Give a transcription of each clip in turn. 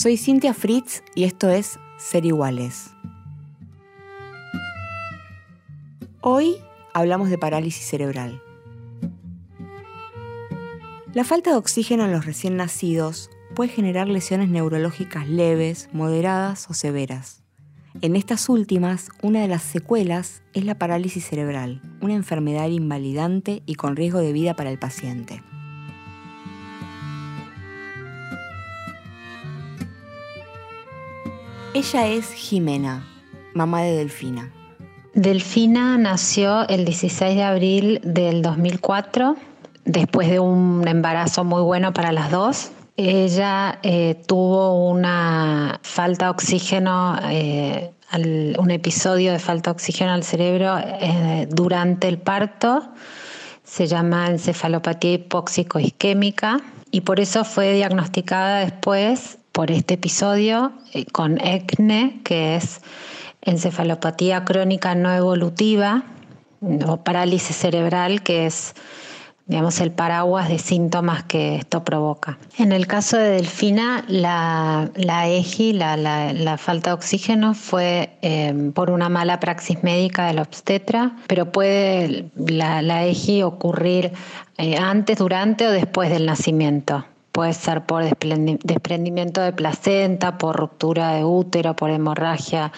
Soy Cintia Fritz y esto es Ser Iguales. Hoy hablamos de parálisis cerebral. La falta de oxígeno en los recién nacidos puede generar lesiones neurológicas leves, moderadas o severas. En estas últimas, una de las secuelas es la parálisis cerebral, una enfermedad invalidante y con riesgo de vida para el paciente. Ella es Jimena, mamá de Delfina. Delfina nació el 16 de abril del 2004, después de un embarazo muy bueno para las dos. Ella eh, tuvo una falta de oxígeno, eh, un episodio de falta de oxígeno al cerebro eh, durante el parto. Se llama encefalopatía hipóxico-isquémica y por eso fue diagnosticada después por este episodio con ECNE, que es encefalopatía crónica no evolutiva o parálisis cerebral, que es digamos, el paraguas de síntomas que esto provoca. En el caso de Delfina, la, la EGI, la, falta de oxígeno, fue eh, por una mala praxis médica del obstetra, pero puede la, la EGI ocurrir eh, antes, durante o después del nacimiento. Puede ser por desprendimiento de placenta, por ruptura de útero, por hemorragia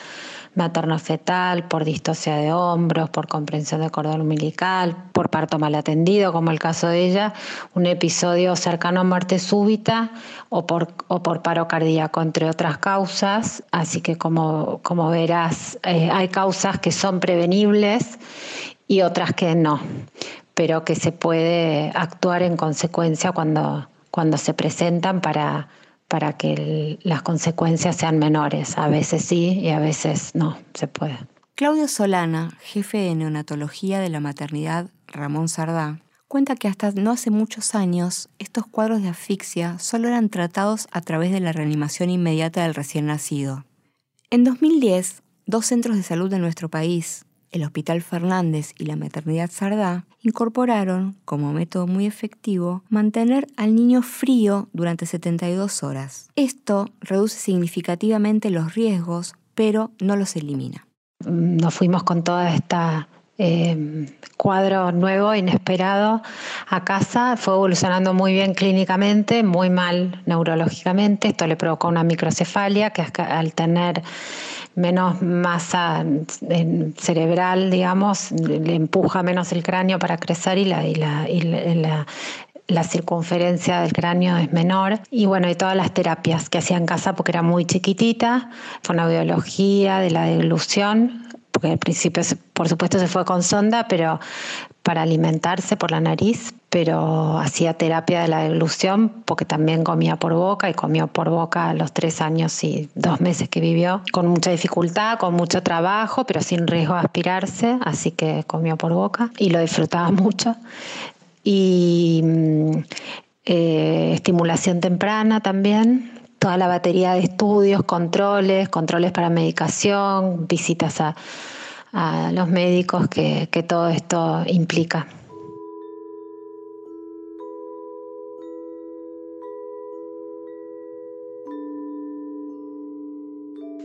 materno-fetal, por distosia de hombros, por comprensión de cordón umbilical, por parto mal atendido, como el caso de ella, un episodio cercano a muerte súbita o por, paro cardíaco, entre otras causas. Así que como, como verás, eh, hay causas que son prevenibles y otras que no, pero que se puede actuar en consecuencia cuando, cuando se presentan para para que las consecuencias sean menores. A veces sí y a veces no se puede. Claudio Solana, jefe de neonatología de la maternidad Ramón Sardá, cuenta que hasta no hace muchos años estos cuadros de asfixia solo eran tratados a través de la reanimación inmediata del recién nacido. En 2010, dos centros de salud de nuestro país, el Hospital Fernández y la Maternidad Sardá incorporaron, como método muy efectivo, mantener al niño frío durante 72 horas. Esto reduce significativamente los riesgos, pero no los elimina. Nos fuimos con toda esta eh, cuadro nuevo, inesperado, a casa. Fue evolucionando muy bien clínicamente, muy mal neurológicamente. Esto le provocó una microcefalia que al tener menos masa cerebral, digamos, le empuja menos el cráneo para crecer y la, circunferencia del cráneo es menor. Y bueno, y todas las terapias que hacía en casa porque era muy chiquitita, biología de la deglución, porque al principio, por supuesto, se fue con sonda, pero para alimentarse por la nariz, pero hacía terapia de la deglución porque también comía por boca y comió por boca los tres años y dos meses que vivió, con mucha dificultad, con mucho trabajo, pero sin riesgo de aspirarse, así que comió por boca y lo disfrutaba mucho. Y mm, eh, estimulación temprana también, toda la batería de estudios, controles, controles para medicación, visitas a, los médicos que, todo esto implica.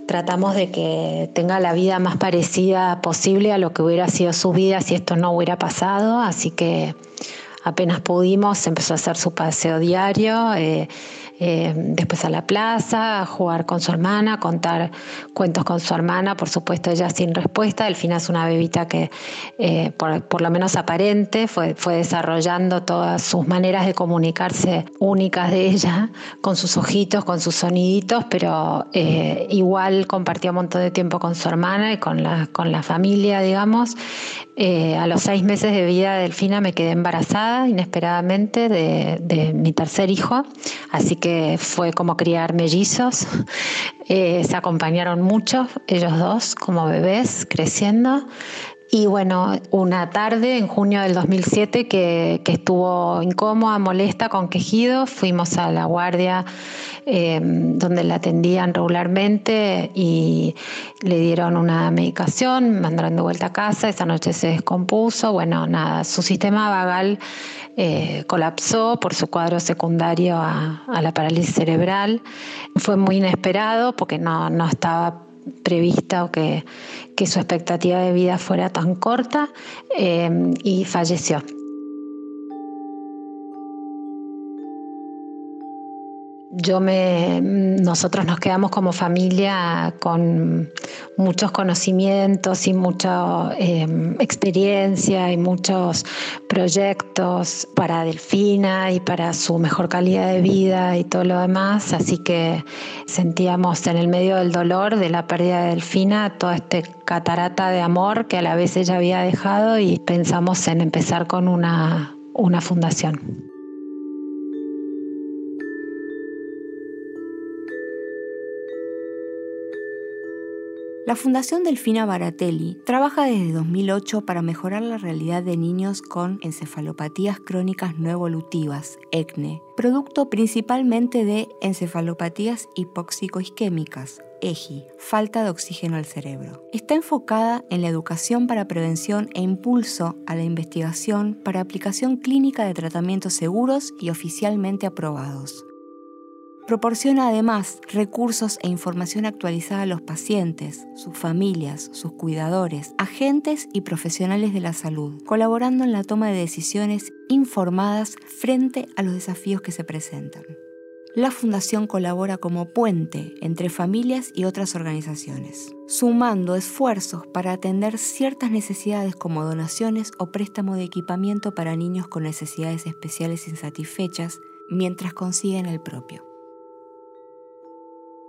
tratamos de que tenga la vida más parecida posible a lo que hubiera sido su vida si esto no hubiera pasado, así que apenas pudimos empezó a hacer su paseo diario. Eh, eh, después a la plaza, a jugar con su hermana, contar cuentos con su hermana, por supuesto ella sin respuesta. Delfina es una bebita que, eh, por, lo menos aparente, fue, fue desarrollando todas sus maneras de comunicarse únicas de ella, con sus ojitos, con sus soniditos, pero eh, igual compartía un montón de tiempo con su hermana y con la, con la familia, digamos. a los seis meses de vida de Delfina me quedé embarazada inesperadamente de, de mi tercer hijo, así que que fue como criar mellizos. Eh, se acompañaron mucho, ellos dos, como bebés, creciendo. Y bueno, una tarde en junio del 2007 que, estuvo incómoda, molesta, con quejido, fuimos a la guardia eh, donde la atendían regularmente y le dieron una medicación, mandaron de vuelta a casa, esa noche se descompuso, bueno, nada, su sistema vagal eh, colapsó por su cuadro secundario a, la parálisis cerebral. Fue muy inesperado porque no, no estaba prevista o que, su expectativa de vida fuera tan corta eh, y falleció. Yo me, nosotros nos quedamos como familia con muchos conocimientos y mucha em, experiencia y muchos proyectos para Delfina y para su mejor calidad de vida y todo lo demás, así que sentíamos en el medio del dolor de la pérdida de Delfina toda este catarata de amor que a la vez ella había dejado y pensamos en empezar con una, una fundación. La Fundación Delfina Baratelli trabaja desde 2008 para mejorar la realidad de niños con encefalopatías crónicas no evolutivas, ECNE, producto principalmente de encefalopatías hipóxico-isquémicas, EGI, falta de oxígeno al cerebro. Está enfocada en la educación para prevención e impulso a la investigación para aplicación clínica de tratamientos seguros y oficialmente aprobados. Proporciona además recursos e información actualizada a los pacientes, sus familias, sus cuidadores, agentes y profesionales de la salud, colaborando en la toma de decisiones informadas frente a los desafíos que se presentan. La Fundación colabora como puente entre familias y otras organizaciones, sumando esfuerzos para atender ciertas necesidades como donaciones o préstamo de equipamiento para niños con necesidades especiales insatisfechas mientras consiguen el propio.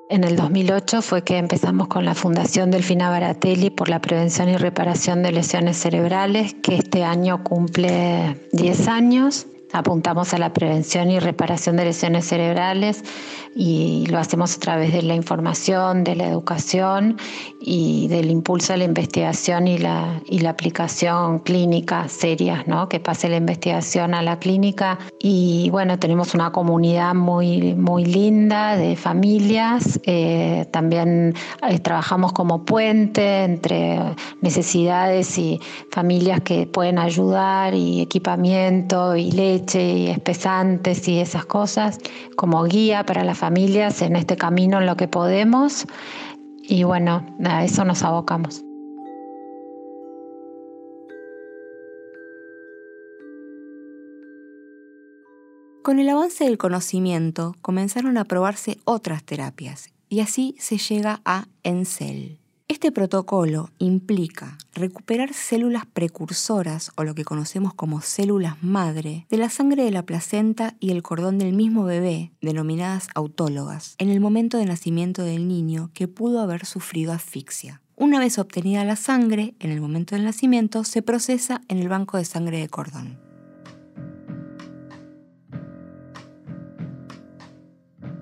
En el 2008 fue que empezamos con la Fundación Delfina Baratelli por la prevención y reparación de lesiones cerebrales, que este año cumple 10 años. Apuntamos a la prevención y reparación de lesiones cerebrales y lo hacemos a través de la información, de la educación y del impulso a la investigación y la, y la aplicación clínica seria, ¿no? que pase la investigación a la clínica. Y bueno, tenemos una comunidad muy, muy linda de familias. Eh, también eh, trabajamos como puente entre necesidades y familias que pueden ayudar y equipamiento y leche y espesantes y esas cosas como guía para la familia familias en este camino en lo que podemos y bueno, a eso nos abocamos. Con el avance del conocimiento comenzaron a probarse otras terapias y así se llega a ENCEL. Este protocolo implica recuperar células precursoras o lo que conocemos como células madre de la sangre de la placenta y el cordón del mismo bebé, denominadas autólogas, en el momento de nacimiento del niño que pudo haber sufrido asfixia. Una vez obtenida la sangre, en el momento del nacimiento, se procesa en el banco de sangre de cordón.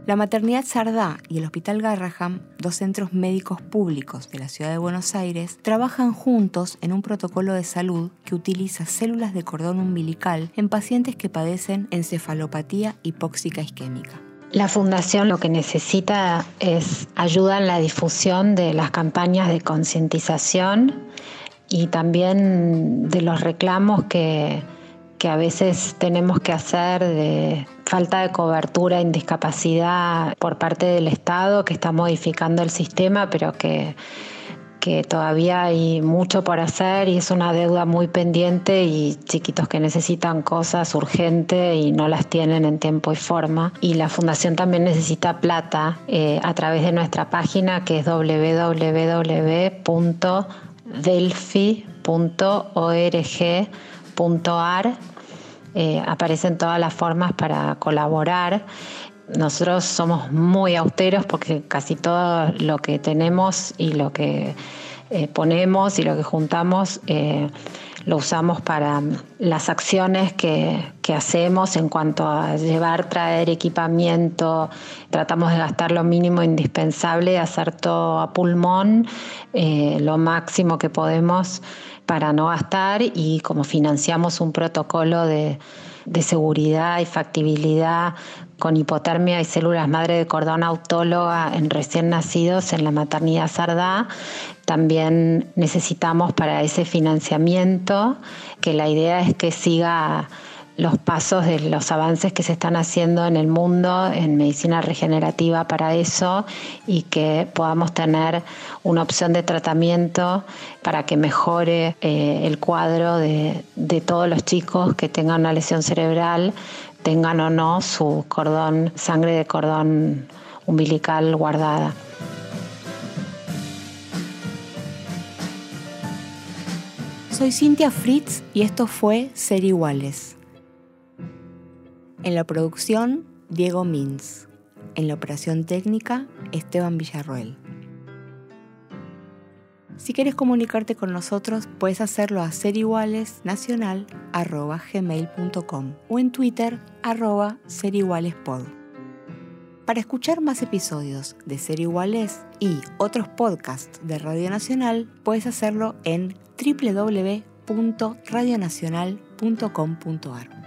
La Maternidad Sardá y el Hospital Garraham, dos centros médicos públicos de la ciudad de Buenos Aires, trabajan juntos en un protocolo de salud que utiliza células de cordón umbilical en pacientes que padecen encefalopatía hipóxica isquémica. La fundación lo que necesita es ayuda en la difusión de las campañas de concientización y también de los reclamos que que a veces tenemos que hacer de falta de cobertura en discapacidad por parte del Estado que está modificando el sistema, pero que, que todavía hay mucho por hacer y es una deuda muy pendiente y chiquitos que necesitan cosas urgentes y no las tienen en tiempo y forma. Y la fundación también necesita plata eh, a través de nuestra página que es www.delphi.org.ar eh, aparecen todas las formas para colaborar. Nosotros somos muy austeros porque casi todo lo que tenemos y lo que eh, ponemos y lo que juntamos eh, lo usamos para las acciones que, que, hacemos en cuanto a llevar, traer equipamiento. Tratamos de gastar lo mínimo indispensable, hacer todo a pulmón, lo máximo que podemos para no gastar y como financiamos un protocolo de, de seguridad y factibilidad con hipotermia y células madre de cordón autóloga en recién nacidos en la maternidad Sardá. También necesitamos para ese financiamiento que la idea es que siga los pasos de los avances que se están haciendo en el mundo en medicina regenerativa para eso y que podamos tener una opción de tratamiento para que mejore eh, el cuadro de, de todos los chicos que tengan una lesión cerebral, tengan o no su cordón, sangre de cordón umbilical guardada. Soy Cintia Fritz y esto fue Ser Iguales. En la producción, Diego Mins. En la operación técnica, Esteban Villarroel. Si quieres comunicarte con nosotros, puedes hacerlo a serigualesnacional.gmail.com o en Twitter, arroba serigualespod. Para escuchar más episodios de Ser Iguales y otros podcasts de Radio Nacional, puedes hacerlo en www.radionacional.com.ar.